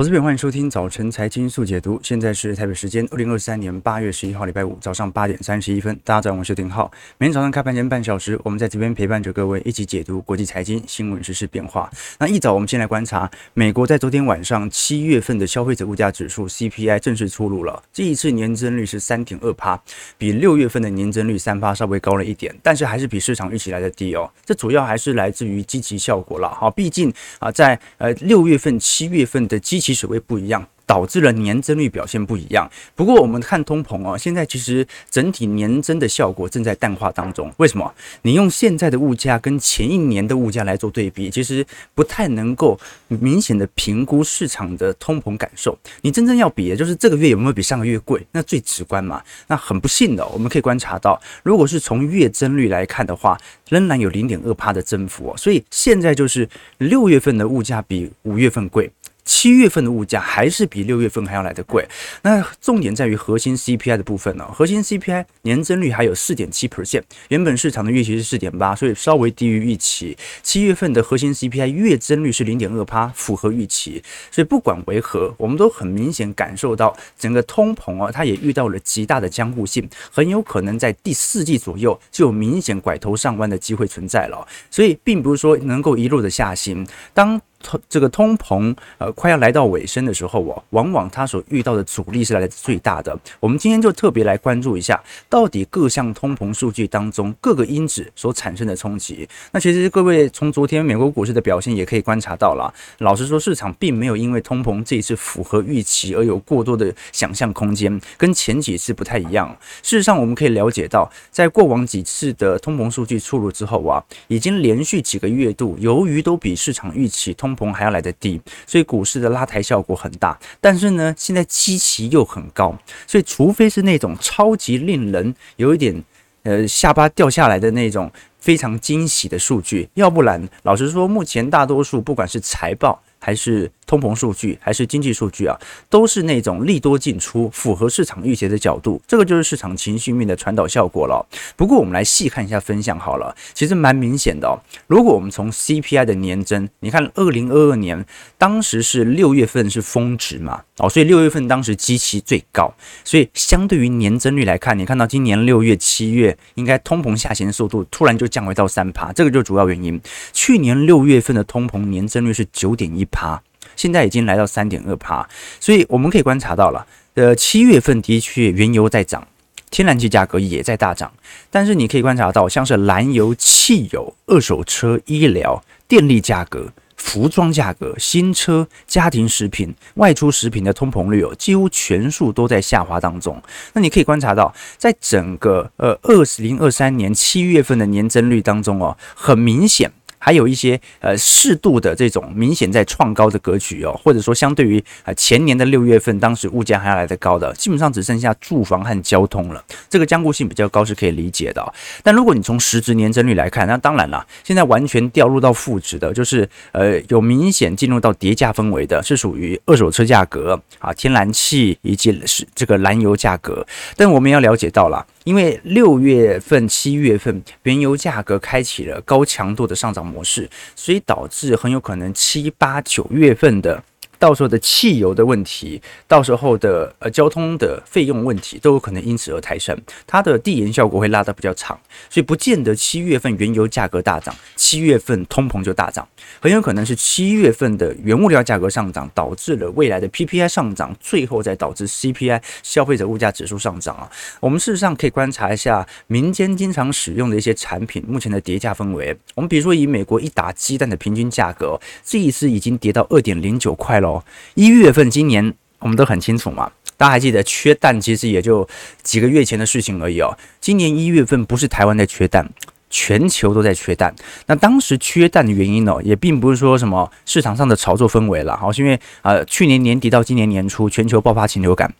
我这边欢迎收听早晨财经速解读。现在是台北时间二零二三年八月十一号礼拜五早上八点三十一分。大家早上好，我是丁浩。每天早上开盘前半小时，我们在这边陪伴着各位一起解读国际财经新闻、时事变化。那一早，我们先来观察美国在昨天晚上七月份的消费者物价指数 CPI 正式出炉了。这一次年增率是三点二趴，比六月份的年增率三趴稍微高了一点，但是还是比市场预期来的低哦。这主要还是来自于积极效果了。好，毕竟啊，在呃六月份、七月份的积极期水位不一样，导致了年增率表现不一样。不过我们看通膨哦，现在其实整体年增的效果正在淡化当中。为什么？你用现在的物价跟前一年的物价来做对比，其实不太能够明显的评估市场的通膨感受。你真正要比的就是这个月有没有比上个月贵，那最直观嘛。那很不幸的，我们可以观察到，如果是从月增率来看的话，仍然有零点二趴的增幅哦。所以现在就是六月份的物价比五月份贵。七月份的物价还是比六月份还要来得贵，那重点在于核心 CPI 的部分呢、核心 CPI 年增率还有四点七 percent，原本市场的预期是四点八，所以稍微低于预期。七月份的核心 CPI 月增率是零点二趴，符合预期。所以不管为何，我们都很明显感受到整个通膨啊，它也遇到了极大的僵固性，很有可能在第四季左右就有明显拐头上弯的机会存在了。所以并不是说能够一路的下行，当。通这个通膨呃快要来到尾声的时候啊，往往它所遇到的阻力是来的最大的。我们今天就特别来关注一下，到底各项通膨数据当中各个因子所产生的冲击。那其实各位从昨天美国股市的表现也可以观察到了，老实说，市场并没有因为通膨这一次符合预期而有过多的想象空间，跟前几次不太一样。事实上，我们可以了解到，在过往几次的通膨数据出炉之后啊，已经连续几个月度，由于都比市场预期通通膨还要来得低，所以股市的拉抬效果很大。但是呢，现在基期又很高，所以除非是那种超级令人有一点呃下巴掉下来的那种非常惊喜的数据，要不然老实说，目前大多数不管是财报还是通膨数据还是经济数据啊，都是那种利多进出，符合市场预期的角度，这个就是市场情绪面的传导效果了。不过我们来细看一下分项好了，其实蛮明显的哦。如果我们从 CPI 的年增，你看二零二二年当时是六月份是峰值嘛，哦，所以六月份当时基期最高，所以相对于年增率来看，你看到今年六月、七月应该通膨下行速度突然就降回到三趴，这个就主要原因。去年六月份的通膨年增率是九点一趴。现在已经来到三点二趴，所以我们可以观察到了，呃，七月份的确原油在涨，天然气价格也在大涨，但是你可以观察到，像是燃油、汽油、二手车、医疗、电力价格、服装价格、新车、家庭食品、外出食品的通膨率哦，几乎全数都在下滑当中。那你可以观察到，在整个呃二零二三年七月份的年增率当中哦，很明显。还有一些呃适度的这种明显在创高的格局哦，或者说相对于啊前年的六月份，当时物价还要来得高的，基本上只剩下住房和交通了。这个僵固性比较高是可以理解的。但如果你从实质年增率来看，那当然了，现在完全掉入到负值的，就是呃有明显进入到跌价氛围的，是属于二手车价格啊、天然气以及是这个燃油价格。但我们要了解到了。因为六月份、七月份原油价格开启了高强度的上涨模式，所以导致很有可能七八九月份的。到时候的汽油的问题，到时候的呃交通的费用问题都有可能因此而抬升，它的递延效果会拉得比较长，所以不见得七月份原油价格大涨，七月份通膨就大涨，很有可能是七月份的原物料价格上涨导致了未来的 PPI 上涨，最后再导致 CPI 消费者物价指数上涨啊。我们事实上可以观察一下民间经常使用的一些产品目前的跌价氛围，我们比如说以美国一打鸡蛋的平均价格，这一次已经跌到二点零九块了。一月份今年我们都很清楚嘛，大家还记得缺蛋其实也就几个月前的事情而已哦。今年一月份不是台湾在缺蛋，全球都在缺蛋。那当时缺蛋的原因呢，也并不是说什么市场上的炒作氛围了，好，是因为呃去年年底到今年年初全球爆发禽流感。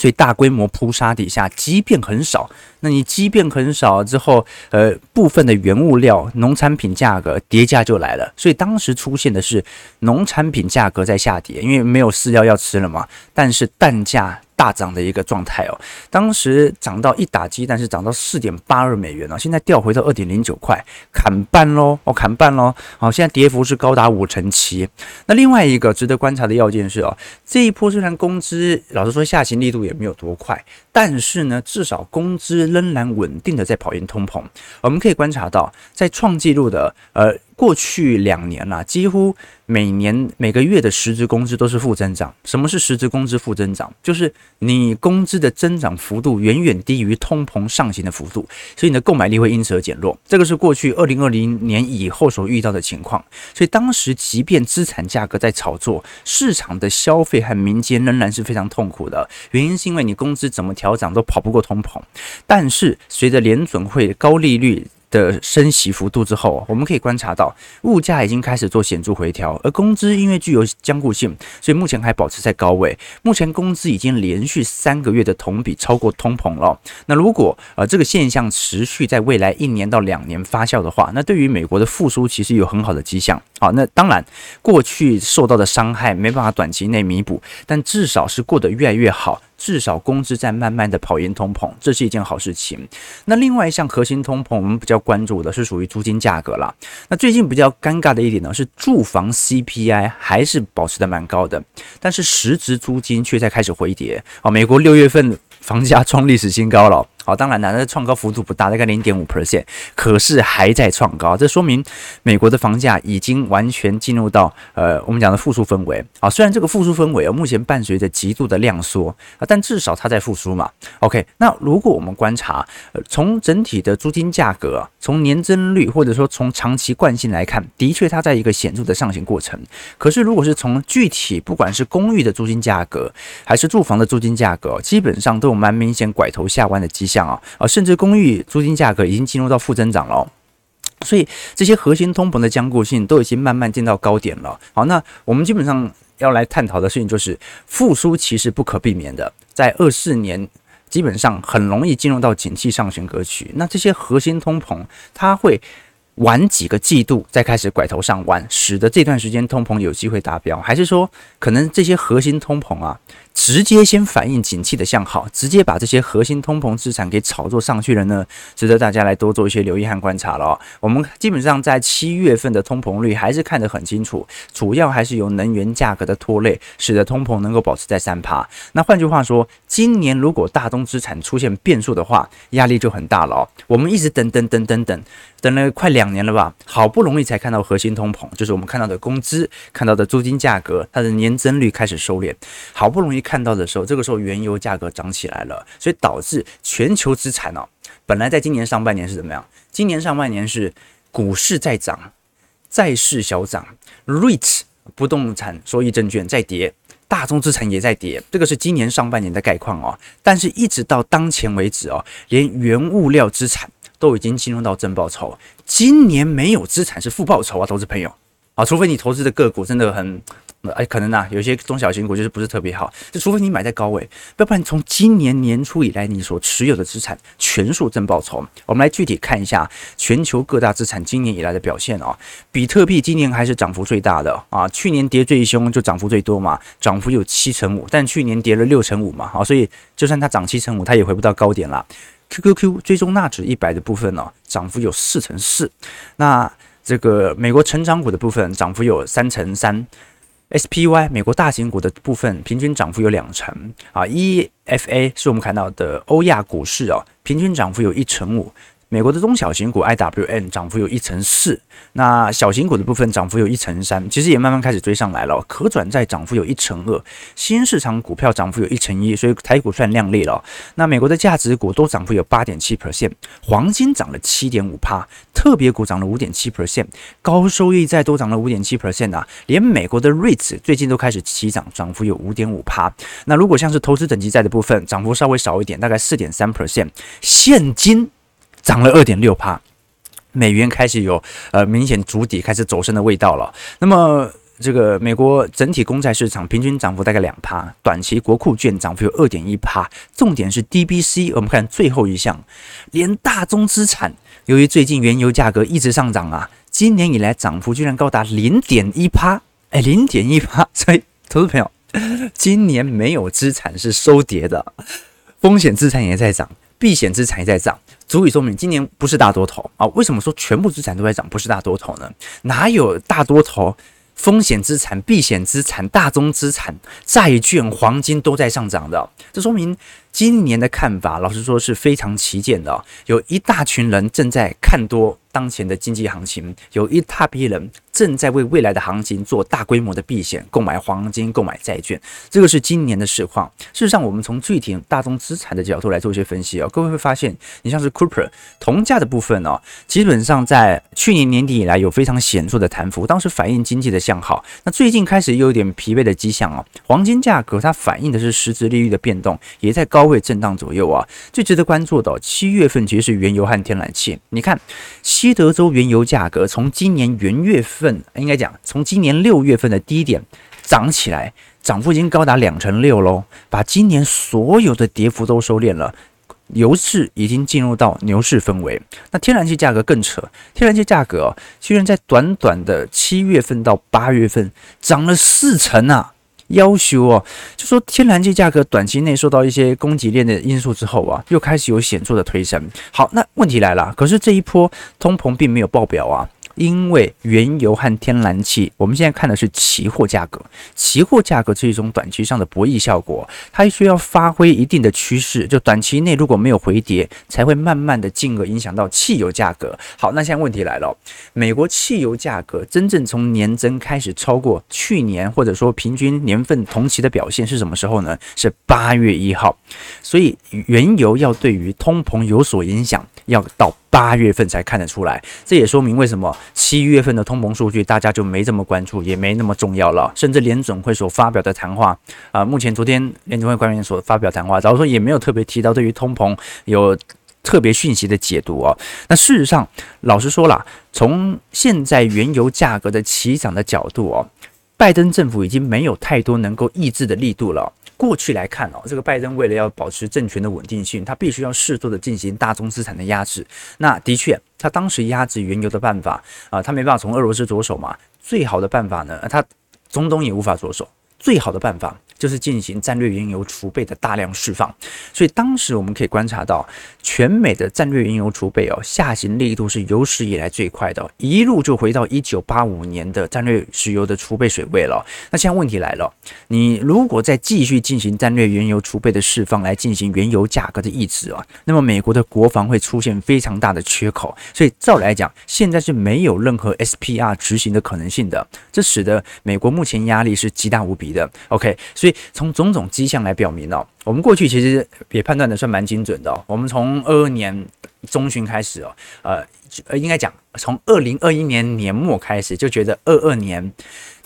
所以大规模扑杀底下，即便很少，那你即便很少之后，呃，部分的原物料、农产品价格叠价就来了。所以当时出现的是农产品价格在下跌，因为没有饲料要吃了嘛。但是蛋价。大涨的一个状态哦。当时涨到一打鸡蛋是涨到四点八二美元哦，现在掉回到二点零九块，砍半喽，哦，砍半喽。好，现在跌幅是高达五成七。那另外一个值得观察的要件是哦，这一波虽然工资老实说下行力度也没有多快，但是呢，至少工资仍然稳定的在跑赢通膨。我们可以观察到，在创纪录的呃。过去两年啦，几乎每年每个月的实质工资都是负增长。什么是实质工资负增长？就是你工资的增长幅度远远低于通膨上行的幅度，所以你的购买力会因此而减弱。这个是过去二零二零年以后所遇到的情况。所以当时即便资产价格在炒作，市场的消费和民间仍然是非常痛苦的。原因是因为你工资怎么调涨都跑不过通膨。但是随着联准会高利率的升息幅度之后，我们可以观察到物价已经开始做显著回调，而工资因为具有僵固性，所以目前还保持在高位。目前工资已经连续三个月的同比超过通膨了。那如果呃这个现象持续在未来一年到两年发酵的话，那对于美国的复苏其实有很好的迹象。好，那当然过去受到的伤害没办法短期内弥补，但至少是过得越来越好。至少工资在慢慢的跑赢通膨，这是一件好事情。那另外一项核心通膨，我们比较关注的是属于租金价格了。那最近比较尴尬的一点呢，是住房 CPI 还是保持的蛮高的，但是实质租金却在开始回跌。啊，美国六月份房价创历史新高了。当然了，那创高幅度不大，大概零点五 percent，可是还在创高，这说明美国的房价已经完全进入到呃我们讲的复苏氛围。啊，虽然这个复苏氛围啊，目前伴随着极度的量缩啊，但至少它在复苏嘛。OK，那如果我们观察，从整体的租金价格，从年增率或者说从长期惯性来看，的确它在一个显著的上行过程。可是如果是从具体，不管是公寓的租金价格，还是住房的租金价格，基本上都有蛮明显拐头下弯的迹象。啊啊，甚至公寓租金价格已经进入到负增长了，所以这些核心通膨的坚固性都已经慢慢见到高点了。好，那我们基本上要来探讨的事情就是复苏其实不可避免的，在二四年基本上很容易进入到景气上行格局。那这些核心通膨它会晚几个季度再开始拐头上弯，使得这段时间通膨有机会达标，还是说可能这些核心通膨啊？直接先反映景气的向好，直接把这些核心通膨资产给炒作上去了呢，值得大家来多做一些留意和观察了。我们基本上在七月份的通膨率还是看得很清楚，主要还是由能源价格的拖累，使得通膨能够保持在三趴。那换句话说，今年如果大宗资产出现变数的话，压力就很大了。我们一直等等等等等，等了快两年了吧，好不容易才看到核心通膨，就是我们看到的工资、看到的租金价格，它的年增率开始收敛，好不容易。看到的时候，这个时候原油价格涨起来了，所以导致全球资产哦，本来在今年上半年是怎么样？今年上半年是股市在涨，债市小涨，REIT 不动产收益证券在跌，大宗资产也在跌，这个是今年上半年的概况哦。但是，一直到当前为止哦，连原物料资产都已经进入到正报酬，今年没有资产是负报酬啊，投资朋友啊，除非你投资的个股真的很。哎，可能啊，有些中小型股就是不是特别好，就除非你买在高位，要不然从今年年初以来，你所持有的资产全数正报酬。我们来具体看一下全球各大资产今年以来的表现啊。比特币今年还是涨幅最大的啊，去年跌最凶就涨幅最多嘛，涨幅有七成五，但去年跌了六成五嘛，好，所以就算它涨七成五，它也回不到高点了。QQQ 追踪纳指一百的部分呢，涨幅有四成四，那这个美国成长股的部分涨幅有三成三。SPY 美国大型股的部分平均涨幅有两成啊，EFA 是我们看到的欧亚股市啊，平均涨幅有一成五。美国的中小型股 IWM 涨幅有一成四，那小型股的部分涨幅有一成三，其实也慢慢开始追上来了。可转债涨幅有一成二，新市场股票涨幅有一成一，所以台股算亮丽了。那美国的价值股都涨幅有八点七 percent，黄金涨了七点五趴，特别股涨了五点七 percent，高收益债都涨了五点七 percent 啊，连美国的 REITs 最近都开始起涨，涨幅有五点五趴。那如果像是投资等级债的部分，涨幅稍微少一点，大概四点三 percent，现金。涨了二点六趴，美元开始有呃明显筑底、开始走升的味道了。那么这个美国整体公债市场平均涨幅大概两趴，短期国库券涨幅有二点一趴。重点是 DBC，我们看最后一项，连大宗资产，由于最近原油价格一直上涨啊，今年以来涨幅居然高达零点一趴，哎，零点一趴。所以投资朋友今年没有资产是收跌的，风险资产也在涨，避险资产也在涨，足以说明今年不是大多头啊。为什么说全部资产都在涨，不是大多头呢？哪有大多头？风险资产、避险资产、大宗资产、债券、黄金都在上涨的，这说明今年的看法，老实说是非常旗舰的。有一大群人正在看多当前的经济行情，有一大批人正在为未来的行情做大规模的避险，购买黄金、购买债券。这个是今年的市况。事实上，我们从具体大宗资产的角度来做一些分析哦，各位会发现，你像是 Cooper 铜价的部分哦，基本上在去年年底以来有非常显著的弹幅，当时反映经济的向好。那最近开始又有点疲惫的迹象哦。黄金价格它反映的是实质利率的变动，也在高高位震荡左右啊。最值得关注的七月份其实是原油和天然气，你看。西德州原油价格从今年元月份，应该讲从今年六月份的低点涨起来，涨幅已经高达两成六喽，把今年所有的跌幅都收敛了，油市已经进入到牛市氛围。那天然气价格更扯，天然气价格居然在短短的七月份到八月份涨了四成啊！要求哦，就说天然气价格短期内受到一些供给链的因素之后啊，又开始有显著的推升。好，那问题来了，可是这一波通膨并没有爆表啊。因为原油和天然气，我们现在看的是期货价格，期货价格是一种短期上的博弈效果，它需要发挥一定的趋势，就短期内如果没有回跌，才会慢慢的进而影响到汽油价格。好，那现在问题来了，美国汽油价格真正从年增开始超过去年或者说平均年份同期的表现是什么时候呢？是八月一号，所以原油要对于通膨有所影响，要到。八月份才看得出来，这也说明为什么七月份的通膨数据大家就没这么关注，也没那么重要了。甚至联准会所发表的谈话，啊、目前昨天联准会官员所发表谈话，假如说也没有特别提到对于通膨有特别讯息的解读哦。那事实上，老实说了，从现在原油价格的起涨的角度哦，拜登政府已经没有太多能够抑制的力度了。过去来看哦，这个拜登为了要保持政权的稳定性，他必须要适度的进行大宗资产的压制。那的确，他当时压制原油的办法啊、他没办法从俄罗斯着手嘛。最好的办法呢，他中东也无法着手。最好的办法。就是进行战略原油储备的大量释放，所以当时我们可以观察到，全美的战略原油储备哦，下行力度是有史以来最快的，一路就回到一九八五年的战略石油的储备水位了。那现在问题来了，你如果再继续进行战略原油储备的释放来进行原油价格的抑制啊，那么美国的国防会出现非常大的缺口，所以照来讲，现在是没有任何 SPR 执行的可能性的，这使得美国目前压力是极大无比的。OK，所以。从种种迹象来表明哦，我们过去其实也判断的算蛮精准的哦。我们从二二年中旬开始哦，呃，呃，应该讲从二零二一年年末开始就觉得二二年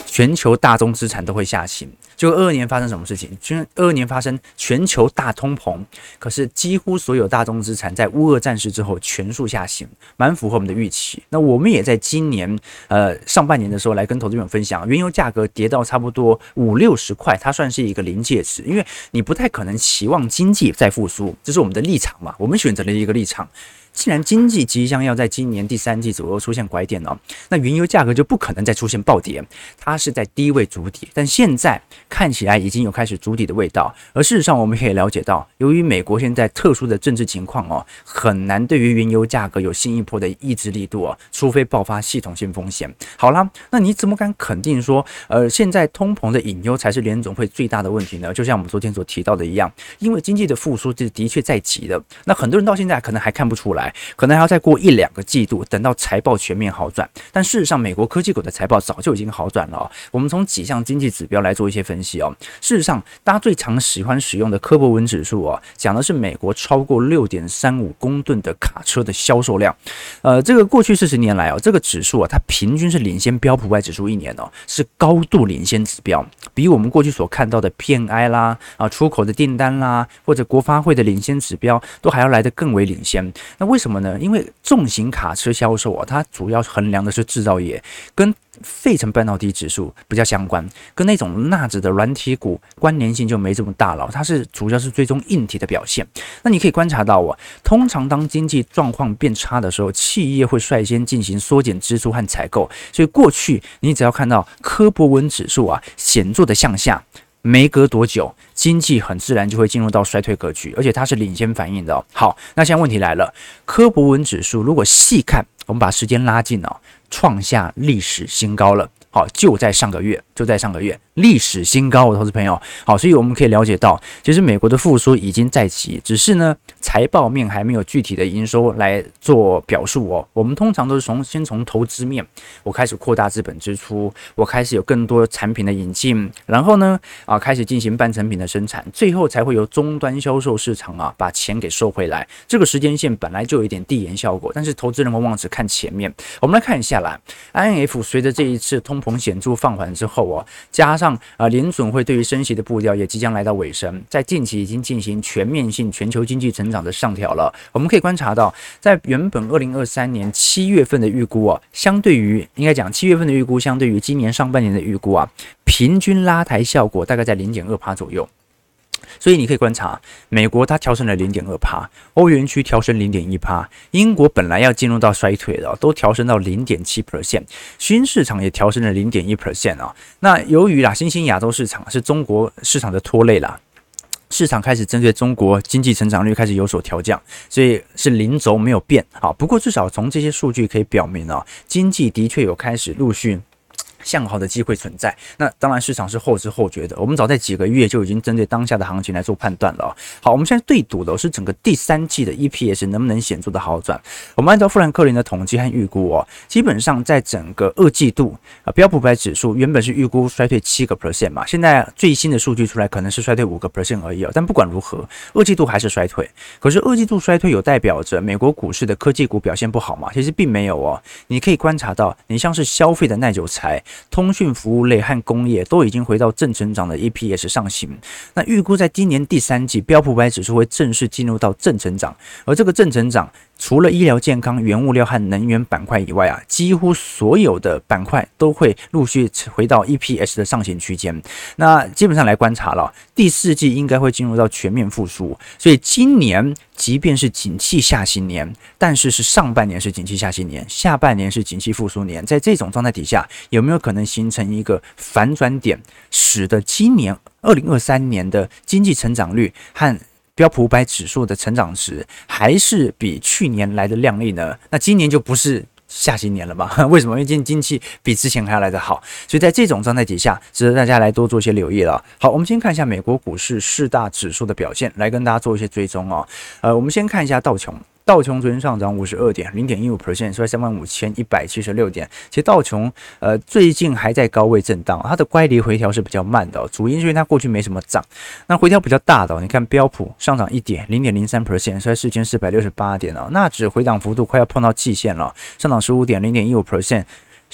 全球大宗资产都会下行。就二二年发生什么事情？全二二年发生全球大通膨，可是几乎所有大宗资产在乌俄战事之后全数下行，蛮符合我们的预期。那我们也在今年呃上半年的时候来跟投资朋友分享，原油价格跌到差不多五六十块，它算是一个临界值，因为你不太可能期望经济再复苏，这是我们的立场嘛，我们选择了一个立场。既然经济即将要在今年第三季左右出现拐点哦，那原油价格就不可能再出现暴跌，它是在低位筑底，但现在看起来已经有开始筑底的味道。而事实上，我们可以了解到，由于美国现在特殊的政治情况哦，很难对于原油价格有新一波的抑制力度哦，除非爆发系统性风险。好啦，那你怎么敢肯定说，呃，现在通膨的隐忧才是联总会最大的问题呢？就像我们昨天所提到的一样，因为经济的复苏是的确在即的，那很多人到现在可能还看不出来。可能还要再过一两个季度，等到财报全面好转。但事实上，美国科技股的财报早就已经好转了哦。我们从几项经济指标来做一些分析哦。事实上，大家最常喜欢使用的科博文指数哦，讲的是美国超过六点三五公吨的卡车的销售量。呃，这个过去四十年来哦，这个指数啊，它平均是领先标普外指数一年哦，是高度领先指标，比我们过去所看到的 PNI 啦啊出口的订单啦，或者国发会的领先指标都还要来得更为领先。那为为什么呢？因为重型卡车销售啊，它主要衡量的是制造业，跟费城半导体指数比较相关，跟那种纳指的软体股关联性就没这么大了。它是主要是追踪硬体的表现。那你可以观察到啊，通常当经济状况变差的时候，企业会率先进行缩减支出和采购。所以过去你只要看到科博文指数啊显著的向下。没隔多久，经济很自然就会进入到衰退格局，而且它是领先反应的哦。好，那现在问题来了，科博文指数如果细看，我们把时间拉近哦，创下历史新高了。好，就在上个月，就在上个月，历史新高，我投资朋友。好，所以我们可以了解到，其实美国的复苏已经在即，只是呢，财报面还没有具体的营收来做表述哦。我们通常都是从先从投资面，我开始扩大资本支出，我开始有更多产品的引进，然后呢，啊，开始进行半成品的生产，最后才会由终端销售市场啊把钱给收回来。这个时间线本来就有一点递延效果，但是投资人往往只看前面。我们来看一下啦，INF 随着这一次通膨显著放缓之后哦，加上上啊联总会对于升息的步调也即将来到尾声，在近期已经进行全面性全球经济成长的上调了。我们可以观察到，在原本二零二三年七月份的预估啊，相对于应该讲七月份的预估，相对于今年上半年的预估啊，平均拉抬效果大概在零点二趴左右。所以你可以观察，美国它调升了零点二趴，欧元区调升零点一趴，英国本来要进入到衰退的，都调升到零点七 percent，新市场也调升了零点一 percent 啊。那由于啦，新兴亚洲市场是中国市场的拖累啦，市场开始针对中国经济成长率开始有所调降，所以是零轴没有变啊。不过至少从这些数据可以表明啊，经济的确有开始陆续。向好的机会存在，那当然市场是后知后觉的。我们早在几个月就已经针对当下的行情来做判断了。好，我们现在对赌的是整个第三季的 EPS 能不能显著的好转。我们按照富兰克林的统计和预估哦，基本上在整个二季度啊，标普百指数原本是预估衰退七个 percent 嘛，现在最新的数据出来可能是衰退五个 percent 而已哦。但不管如何，二季度还是衰退。可是二季度衰退有代表着美国股市的科技股表现不好吗？其实并没有哦。你可以观察到，你像是消费的耐久财。通讯服务类和工业都已经回到正成长的 EPS 上行，那预估在今年第三季标普五百指数会正式进入到正成长，而这个正成长。除了医疗健康、原物料和能源板块以外啊，几乎所有的板块都会陆续回到 EPS 的上行区间。那基本上来观察了，第四季应该会进入到全面复苏。所以今年即便是景气下行年，但是是上半年是景气下行年，下半年是景气复苏年。在这种状态底下，有没有可能形成一个反转点，使得今年二零二三年的经济成长率和标普五百指数的成长值还是比去年来的靓丽呢？那今年就不是下行年了吧？为什么？因为今年经济比之前还要来得好，所以在这种状态底下，值得大家来多做一些留意了。好，我们先看一下美国股市四大指数的表现，来跟大家做一些追踪哦。呃，我们先看一下道琼。道琼昨天上涨五十二点零点一五 percent，收在三万五千一百七十六点。其实道琼呃最近还在高位震荡，它的乖离回调是比较慢的，主因是因为它过去没什么涨。那回调比较大的，你看标普上涨一点零点零三 percent，收在四千四百六十八点哦。那指回档幅度快要碰到季线了，上涨十五点零点一五 percent。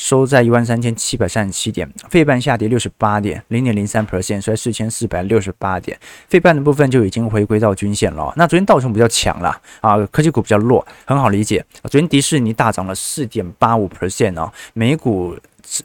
收在一万三千七百三十七点，费半下跌六十八点，零点零三 percent，收在四千四百六十八点。费半的部分就已经回归到均线了。那昨天道琼比较强了啊，科技股比较弱，很好理解。昨天迪士尼大涨了四点八五 percent 哦，每股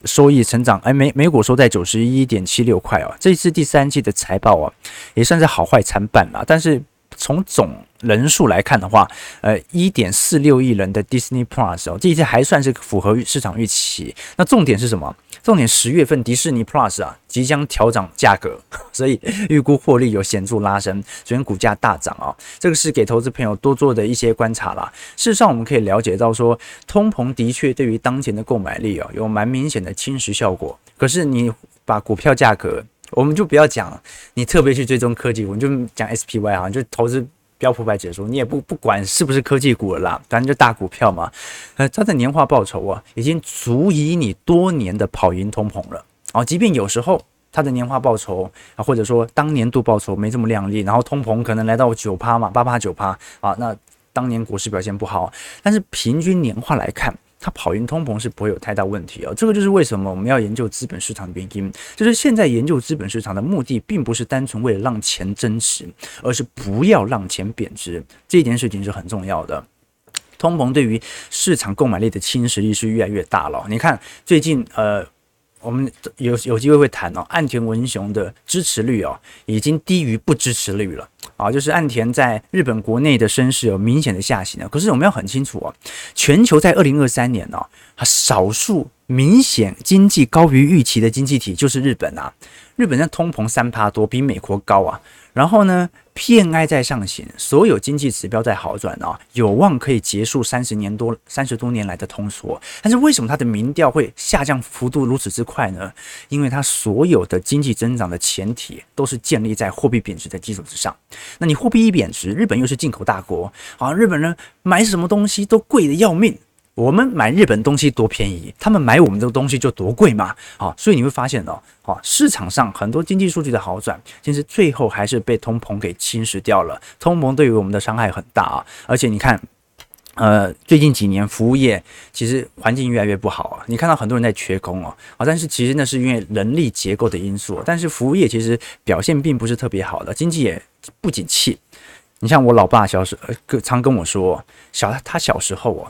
收益成长，哎，每每股收在九十一点七六块哦。这次第三季的财报啊，也算是好坏参半了，但是。从总人数来看的话，呃，一点四六亿人的 Disney Plus 哦，这一次还算是符合市场预期。那重点是什么？重点十月份迪士尼 Plus 啊即将调涨价格，所以预估获利有显著拉升，所以股价大涨啊、哦。这个是给投资朋友多做的一些观察啦。事实上，我们可以了解到说，通膨的确对于当前的购买力、哦、有蛮明显的侵蚀效果。可是你把股票价格，我们就不要讲，你特别去追踪科技，我们就讲 SPY 啊，就投资标普百指数，你也不不管是不是科技股了啦，反正就大股票嘛。呃，它的年化报酬啊，已经足以你多年的跑赢通膨了啊。即便有时候它的年化报酬啊，或者说当年度报酬没这么亮丽，然后通膨可能来到九趴嘛，八趴九趴啊，那当年股市表现不好，但是平均年化来看。它跑赢通膨是不会有太大问题哦，这个就是为什么我们要研究资本市场的原因。就是现在研究资本市场的目的，并不是单纯为了让钱增值，而是不要让钱贬值。这一件事情是很重要的。通膨对于市场购买力的侵蚀力是越来越大了。你看最近呃。我们有有机会会谈哦，岸田文雄的支持率哦，已经低于不支持率了啊，就是岸田在日本国内的声势有明显的下行了。可是我们要很清楚哦，全球在二零二三年哦，少数明显经济高于预期的经济体就是日本啊，日本在通膨三趴多，比美国高啊。然后呢，PMI 在上行，所有经济指标在好转啊，有望可以结束三十年多、三十多年来的通缩。但是为什么它的民调会下降幅度如此之快呢？因为它所有的经济增长的前提都是建立在货币贬值的基础之上。那你货币一贬值，日本又是进口大国啊，日本人买什么东西都贵的要命。我们买日本东西多便宜，他们买我们这个东西就多贵嘛。好，所以你会发现哦，好，市场上很多经济数据的好转，其实最后还是被通膨给侵蚀掉了。通膨对于我们的伤害很大啊，而且你看，呃，最近几年服务业其实环境越来越不好啊。你看到很多人在缺工哦，啊，但是其实那是因为人力结构的因素。但是服务业其实表现并不是特别好的，经济也不景气。你像我老爸小时候，常跟我说，小他小时候哦。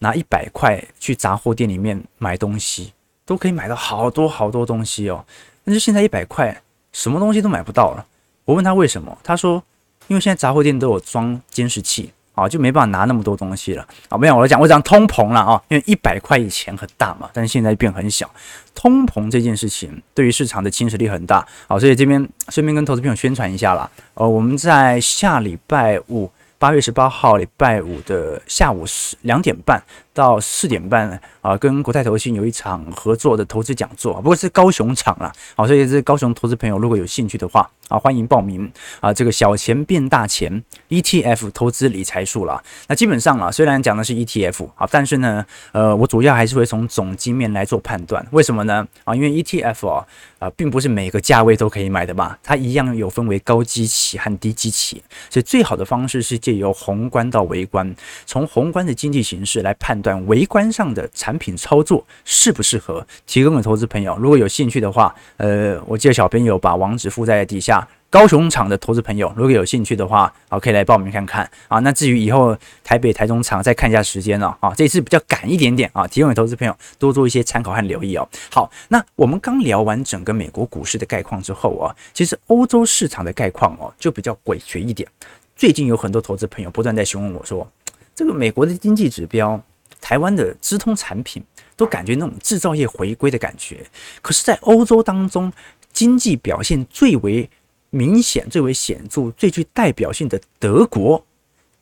拿一百块去杂货店里面买东西，都可以买到好多好多东西哦。但是现在一百块什么东西都买不到了。我问他为什么，他说因为现在杂货店都有装监视器啊，就没办法拿那么多东西了啊。没有，我讲我讲通膨了啊，因为一百块以前很大嘛，但是现在变很小。通膨这件事情对于市场的侵蚀力很大啊，所以这边顺便跟投资朋友宣传一下啦。呃，我们在下礼拜五。八月十八号礼拜五的下午十两点半到四点半啊，跟国泰投信有一场合作的投资讲座，不过是高雄场啦，好，所以是高雄投资朋友如果有兴趣的话啊，欢迎报名啊，这个小钱变大钱 ETF 投资理财术啦。那基本上啊，虽然讲的是 ETF 啊，但是呢，呃，我主要还是会从总经面来做判断，为什么呢？啊，因为 ETF 啊。啊，并不是每个价位都可以买的嘛，它一样有分为高基期和低基期，所以最好的方式是借由宏观到微观，从宏观的经济形势来判断微观上的产品操作适不适合，提供给投资朋友。如果有兴趣的话，呃，我记得小朋友把网址附在底下。高雄场的投资朋友，如果有兴趣的话，好，可以来报名看看啊。那至于以后台北、台中场，再看一下时间了啊。这次比较赶一点点啊，提供给投资朋友多做一些参考和留意哦。好，那我们刚聊完整个美国股市的概况之后啊，其实欧洲市场的概况哦就比较诡谲一点。最近有很多投资朋友不断在询问我说，这个美国的经济指标、台湾的资通产品都感觉那种制造业回归的感觉，可是，在欧洲当中，经济表现最为明显最为显著、最具代表性的德国，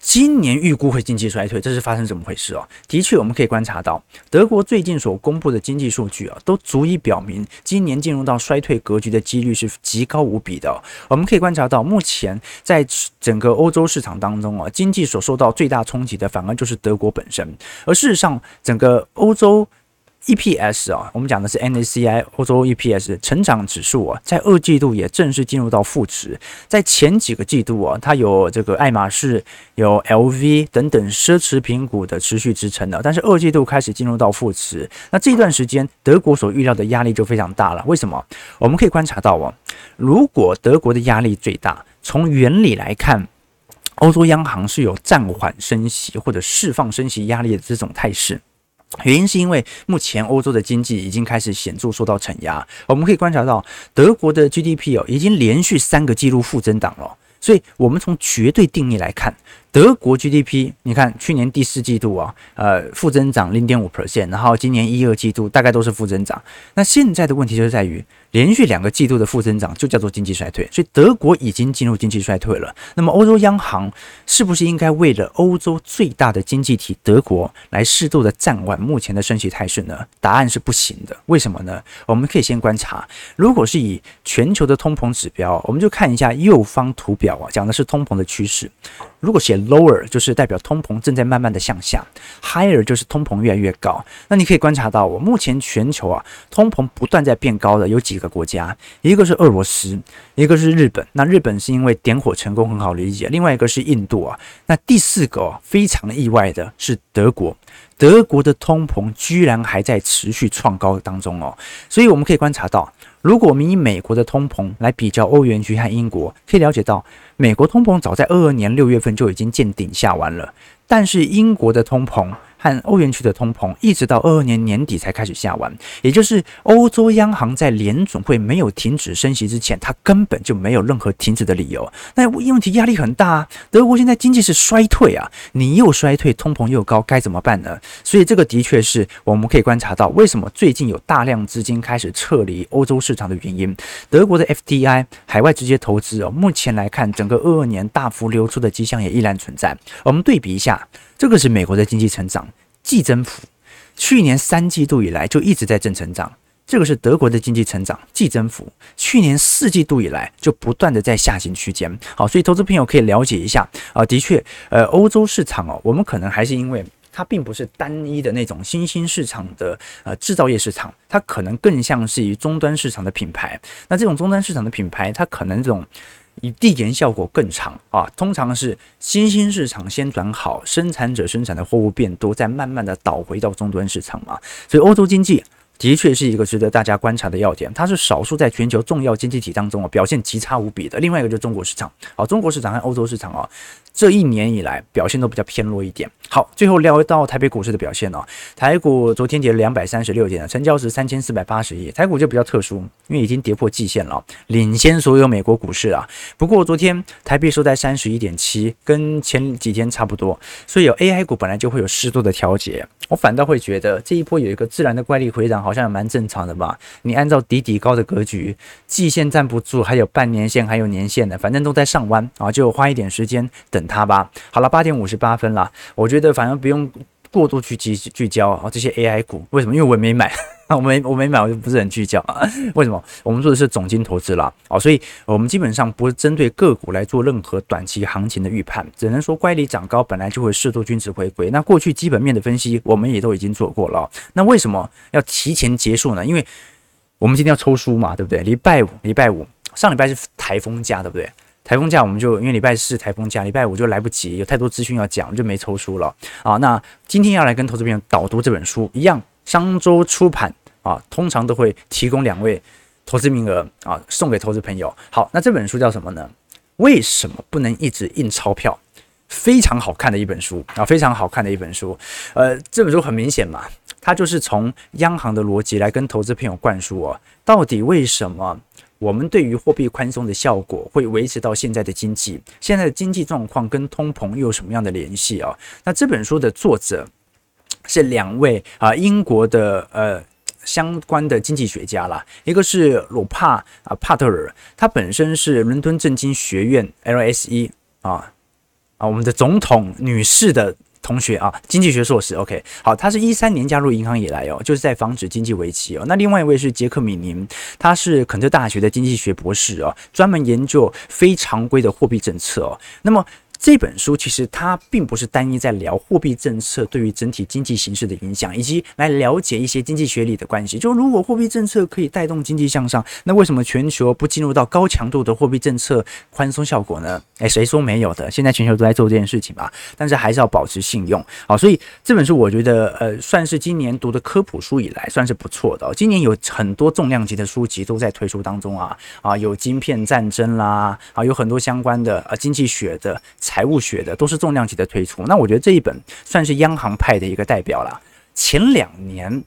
今年预估会经济衰退，这是发生怎么回事哦？的确，我们可以观察到，德国最近所公布的经济数据啊，都足以表明今年进入到衰退格局的几率是极高无比的。我们可以观察到，目前在整个欧洲市场当中啊，经济所受到最大冲击的，反而就是德国本身，而事实上，整个欧洲。EPS 啊，我们讲的是 NACI 欧洲 EPS 成长指数啊，在二季度也正式进入到负值。在前几个季度啊，它有这个爱马仕、有 LV 等等奢侈品股的持续支撑的，但是二季度开始进入到负值。那这段时间，德国所预料的压力就非常大了。为什么？我们可以观察到啊，如果德国的压力最大，从原理来看，欧洲央行是有暂缓升息或者释放升息压力的这种态势。原因是因为目前欧洲的经济已经开始显著受到承压，我们可以观察到德国的 GDP 哦，已经连续三个季度负增长了，所以我们从绝对定义来看，德国 GDP，你看去年第四季度啊，呃，负增长零点五 percent，然后今年一二季度大概都是负增长，那现在的问题就是在于。连续两个季度的负增长就叫做经济衰退，所以德国已经进入经济衰退了。那么欧洲央行是不是应该为了欧洲最大的经济体德国来适度的暂缓目前的升息态势呢？答案是不行的。为什么呢？我们可以先观察，如果是以全球的通膨指标，我们就看一下右方图表啊，讲的是通膨的趋势。如果写 lower 就是代表通膨正在慢慢的向下，higher 就是通膨越来越高。那你可以观察到，我目前全球啊通膨不断在变高的有几个国家，一个是俄罗斯，一个是日本。那日本是因为点火成功很好理解，另外一个是印度啊。那第四个哦，非常意外的是德国，德国的通膨居然还在持续创高当中哦。所以我们可以观察到。如果我们以美国的通膨来比较欧元区和英国，可以了解到，美国通膨早在二二年六月份就已经见顶下完了，但是英国的通膨和欧元区的通膨，一直到二二年年底才开始下完，也就是欧洲央行在联总会没有停止升息之前，它根本就没有任何停止的理由。那问题压力很大啊，德国现在经济是衰退啊，你又衰退，通膨又高，该怎么办呢？所以这个的确是我们可以观察到，为什么最近有大量资金开始撤离欧洲市场的原因。德国的 FDI 海外直接投资哦，目前来看，整个二二年大幅流出的迹象也依然存在。我们对比一下，这个是美国的经济成长，季增幅，去年三季度以来就一直在正成长。这个是德国的经济成长，季增幅，去年四季度以来就不断的在下行区间。好，所以投资朋友可以了解一下啊，的确，呃，欧洲市场哦，我们可能还是因为它并不是单一的那种新兴市场的呃制造业市场，它可能更像是以终端市场的品牌。那这种终端市场的品牌，它可能这种以递延效果更长啊，通常是新兴市场先转好，生产者生产的货物变多，再慢慢的倒回到终端市场嘛。所以欧洲经济。的确是一个值得大家观察的要点，它是少数在全球重要经济体当中啊表现极差无比的。另外一个就是中国市场，好，中国市场和欧洲市场啊。这一年以来表现都比较偏弱一点。好，最后聊到台北股市的表现哦。台股昨天跌了两百三十六点，成交是三千四百八十亿。台股就比较特殊，因为已经跌破季线了，领先所有美国股市啊。不过昨天台币收在三十一点七，跟前几天差不多，所以有 AI 股本来就会有适度的调节。我反倒会觉得这一波有一个自然的怪力回涨，好像也蛮正常的吧。你按照底底高的格局，季线站不住，还有半年线，还有年线的，反正都在上弯啊，就花一点时间等。它吧，好了，八点五十八分了。我觉得反正不用过度去聚聚焦啊，这些 AI 股为什么？因为我也没买，我没我没买，我就不是很聚焦啊。为什么？我们做的是总经投资啦，哦，所以我们基本上不是针对个股来做任何短期行情的预判，只能说乖离涨高本来就会适度均值回归。那过去基本面的分析我们也都已经做过了。那为什么要提前结束呢？因为我们今天要抽书嘛，对不对？礼拜五，礼拜五上礼拜是台风假，对不对？台风假我们就因为礼拜四台风假，礼拜五就来不及，有太多资讯要讲，就没抽书了啊。那今天要来跟投资朋友导读这本书，一样商周出版啊，通常都会提供两位投资名额啊，送给投资朋友。好，那这本书叫什么呢？为什么不能一直印钞票？非常好看的一本书啊，非常好看的一本书。呃，这本书很明显嘛，它就是从央行的逻辑来跟投资朋友灌输哦，到底为什么？我们对于货币宽松的效果会维持到现在的经济，现在的经济状况跟通膨又有什么样的联系啊？那这本书的作者 是两位啊，英国的呃相关的经济学家啦，一个是鲁帕啊帕特尔，他本身是伦敦政经学院 LSE 啊啊，我们的总统女士的。同学啊，经济学硕士，OK，好，他是一三年加入银行以来哦，就是在防止经济危机哦。那另外一位是杰克米宁，他是肯特大学的经济学博士哦，专门研究非常规的货币政策哦。那么。这本书其实它并不是单一在聊货币政策对于整体经济形势的影响，以及来了解一些经济学里的关系。就如果货币政策可以带动经济向上，那为什么全球不进入到高强度的货币政策宽松效果呢？诶，谁说没有的？现在全球都在做这件事情嘛。但是还是要保持信用。好，所以这本书我觉得呃算是今年读的科普书以来算是不错的。今年有很多重量级的书籍都在推出当中啊啊，有晶片战争啦啊，有很多相关的呃经济学的。财务学的都是重量级的推出，那我觉得这一本算是央行派的一个代表了。前两年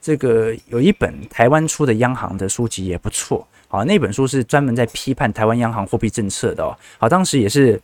这个有一本台湾出的央行的书籍也不错，好，那本书是专门在批判台湾央行货币政策的哦。好，当时也是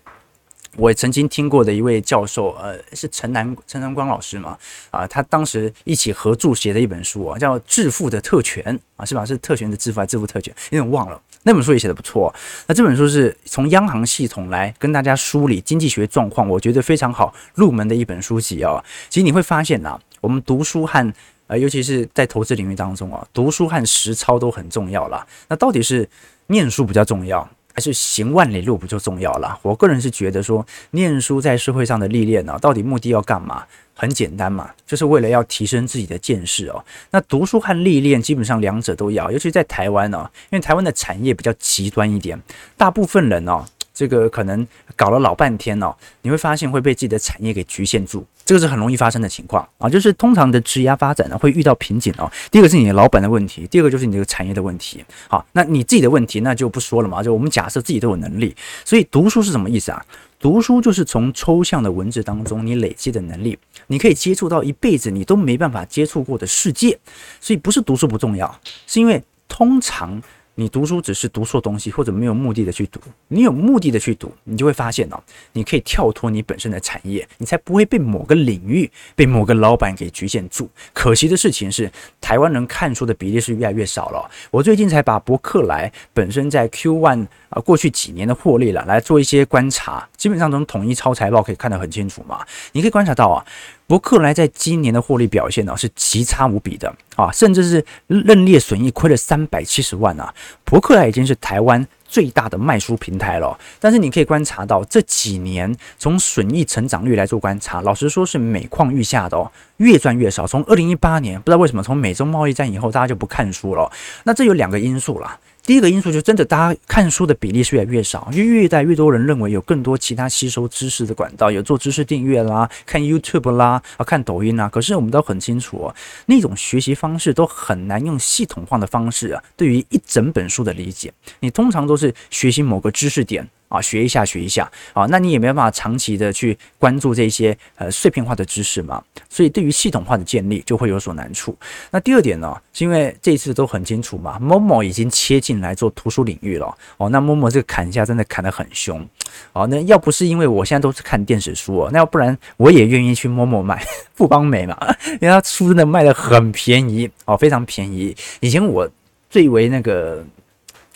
我曾经听过的一位教授，呃，是陈南陈南光老师嘛，啊，他当时一起合著写的一本书啊，叫《致富的特权》啊，是吧？是特权的致富还是致富特权？有点忘了。那本书也写得不错，那这本书是从央行系统来跟大家梳理经济学状况，我觉得非常好入门的一本书籍哦。其实你会发现呐，我们读书和呃，尤其是在投资领域当中啊，读书和实操都很重要啦。那到底是念书比较重要，还是行万里路不就重要了？我个人是觉得说，念书在社会上的历练呢，到底目的要干嘛？很简单嘛，就是为了要提升自己的见识哦。那读书和历练基本上两者都要，尤其在台湾哦，因为台湾的产业比较极端一点，大部分人哦，这个可能搞了老半天哦，你会发现会被自己的产业给局限住，这个是很容易发生的情况啊。就是通常的职业发展呢会遇到瓶颈哦。第一个是你的老板的问题，第二个就是你这个产业的问题。好，那你自己的问题那就不说了嘛，就我们假设自己都有能力，所以读书是什么意思啊？读书就是从抽象的文字当中你累积的能力，你可以接触到一辈子你都没办法接触过的世界。所以不是读书不重要，是因为通常。你读书只是读错东西，或者没有目的的去读。你有目的的去读，你就会发现哦，你可以跳脱你本身的产业，你才不会被某个领域、被某个老板给局限住。可惜的事情是，台湾人看书的比例是越来越少了。我最近才把博客来本身在 Q1 啊过去几年的获利了来做一些观察，基本上从统一超财报可以看得很清楚嘛。你可以观察到啊。伯克莱在今年的获利表现呢，是奇差无比的啊，甚至是认列损益亏了三百七十万啊。伯克莱已经是台湾最大的卖书平台了，但是你可以观察到这几年从损益成长率来做观察，老实说是每况愈下的哦，越赚越少。从二零一八年不知道为什么，从美中贸易战以后，大家就不看书了。那这有两个因素啦。第一个因素就是真的，大家看书的比例是越来越少，因为越来越多人认为有更多其他吸收知识的管道，有做知识订阅啦，看 YouTube 啦，啊，看抖音啊。可是我们都很清楚，那种学习方式都很难用系统化的方式啊，对于一整本书的理解，你通常都是学习某个知识点。啊，学一下，学一下啊，那你也没办法长期的去关注这些呃碎片化的知识嘛，所以对于系统化的建立就会有所难处。那第二点呢，是因为这一次都很清楚嘛，Momo 已经切进来做图书领域了哦，那 Momo 这个砍价真的砍得很凶哦，那要不是因为我现在都是看电子书哦，那要不然我也愿意去 Momo 买富邦美嘛，因为它书真的卖得很便宜哦，非常便宜。以前我最为那个。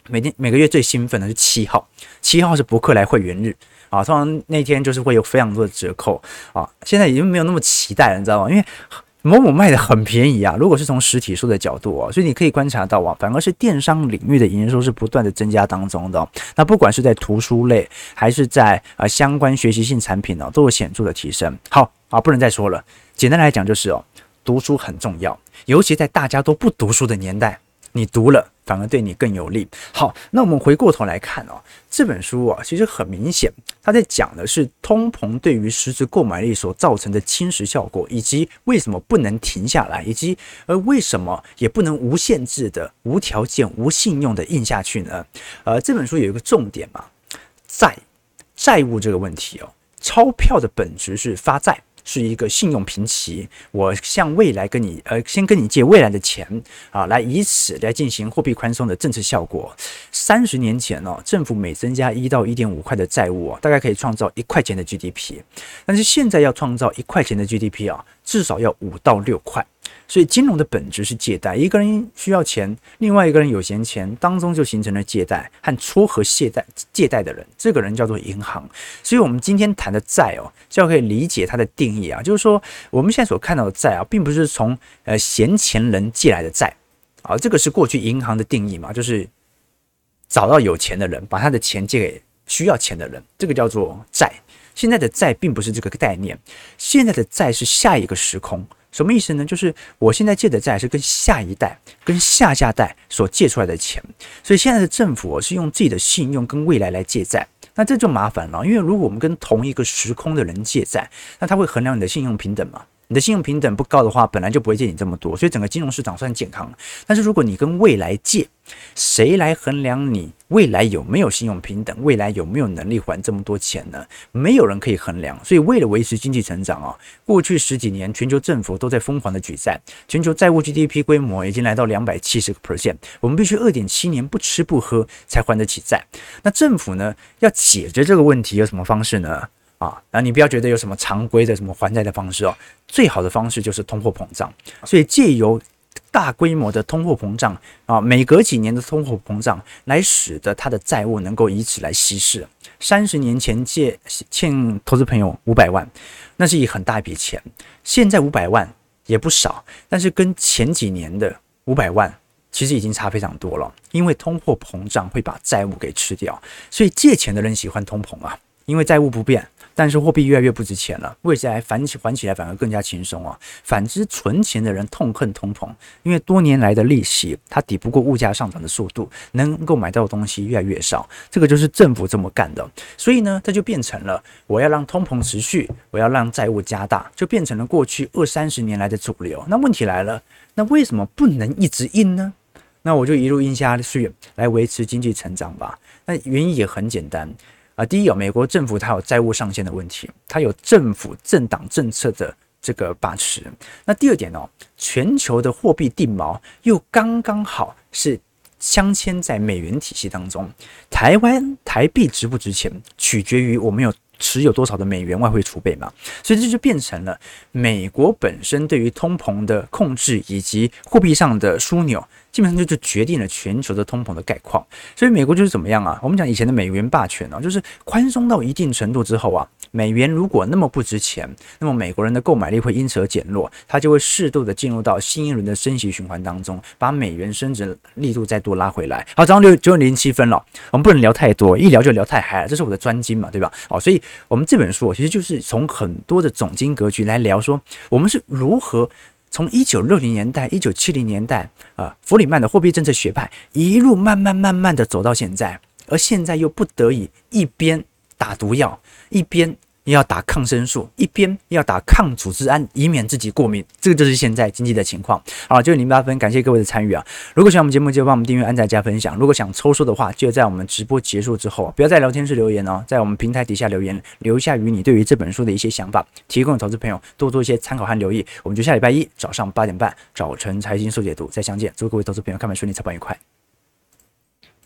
每天每个月最兴奋的是七号，七号是博客来会员日啊，通常那天就是会有非常多的折扣啊。现在已经没有那么期待了，你知道吗？因为某某卖的很便宜啊。如果是从实体书的角度啊，所以你可以观察到啊，反而是电商领域的营收是不断的增加当中的。那不管是在图书类，还是在啊相关学习性产品呢，都有显著的提升。好啊，不能再说了。简单来讲就是哦，读书很重要，尤其在大家都不读书的年代。你读了反而对你更有利。好，那我们回过头来看哦，这本书啊，其实很明显，它在讲的是通膨对于实质购买力所造成的侵蚀效果，以及为什么不能停下来，以及而为什么也不能无限制的、无条件、无信用的印下去呢？呃，这本书有一个重点嘛，债债务这个问题哦，钞票的本质是发债。是一个信用评级，我向未来跟你呃，先跟你借未来的钱啊，来以此来进行货币宽松的政策效果。三十年前呢、哦，政府每增加一到一点五块的债务啊，大概可以创造一块钱的 GDP，但是现在要创造一块钱的 GDP 啊，至少要五到六块。所以金融的本质是借贷，一个人需要钱，另外一个人有闲钱，当中就形成了借贷和撮合借贷借贷的人，这个人叫做银行。所以，我们今天谈的债哦，就可以理解它的定义啊，就是说我们现在所看到的债啊，并不是从呃闲钱人借来的债啊，这个是过去银行的定义嘛，就是找到有钱的人，把他的钱借给需要钱的人，这个叫做债。现在的债并不是这个概念，现在的债是下一个时空。什么意思呢？就是我现在借的债是跟下一代、跟下下代所借出来的钱，所以现在的政府是用自己的信用跟未来来借债，那这就麻烦了。因为如果我们跟同一个时空的人借债，那他会衡量你的信用平等吗？你的信用平等不高的话，本来就不会借你这么多，所以整个金融市场算健康。但是如果你跟未来借，谁来衡量你未来有没有信用平等？未来有没有能力还这么多钱呢？没有人可以衡量。所以为了维持经济成长啊，过去十几年全球政府都在疯狂的举债，全球债务 GDP 规模已经来到两百七十个 percent，我们必须二点七年不吃不喝才还得起债。那政府呢，要解决这个问题有什么方式呢？啊，那你不要觉得有什么常规的什么还债的方式哦，最好的方式就是通货膨胀。所以借由大规模的通货膨胀啊，每隔几年的通货膨胀，来使得他的债务能够以此来稀释。三十年前借欠投资朋友五百万，那是一很大一笔钱。现在五百万也不少，但是跟前几年的五百万其实已经差非常多了，因为通货膨胀会把债务给吃掉。所以借钱的人喜欢通膨啊，因为债务不变。但是货币越来越不值钱了，未来还起还起来反而更加轻松啊。反之，存钱的人痛恨通膨，因为多年来的利息它抵不过物价上涨的速度，能够买到的东西越来越少。这个就是政府这么干的，所以呢，这就变成了我要让通膨持续，我要让债务加大，就变成了过去二三十年来的主流。那问题来了，那为什么不能一直印呢？那我就一路印下去来维持经济成长吧。那原因也很简单。啊，第一有美国政府它有债务上限的问题，它有政府政党政策的这个把持。那第二点呢，全球的货币定锚又刚刚好是镶嵌在美元体系当中。台湾台币值不值钱，取决于我们有持有多少的美元外汇储备嘛，所以这就变成了美国本身对于通膨的控制以及货币上的枢纽。基本上就就决定了全球的通膨的概况，所以美国就是怎么样啊？我们讲以前的美元霸权啊，就是宽松到一定程度之后啊，美元如果那么不值钱，那么美国人的购买力会因此而减弱，它就会适度的进入到新一轮的升息循环当中，把美元升值力度再度拉回来。好，早上六九点零七分了，我们不能聊太多，一聊就聊太嗨了，这是我的专精嘛，对吧？好，所以我们这本书其实就是从很多的总经格局来聊说，我们是如何。从一九六零年代、一九七零年代，啊，弗里曼的货币政策学派一路慢慢慢慢的走到现在，而现在又不得已一边打毒药，一边。要打抗生素，一边要打抗组织胺，以免自己过敏。这个就是现在经济的情况。好，就零八分，感谢各位的参与啊！如果喜欢我们节目，就帮我们订阅、按赞、加分享。如果想抽书的话，就在我们直播结束之后，不要在聊天室留言哦，在我们平台底下留言，留下与你对于这本书的一些想法，提供投资朋友多做一些参考和留意。我们就下礼拜一早上八点半早晨财经速解读再相见。祝各位投资朋友看盘顺利，操盘愉快。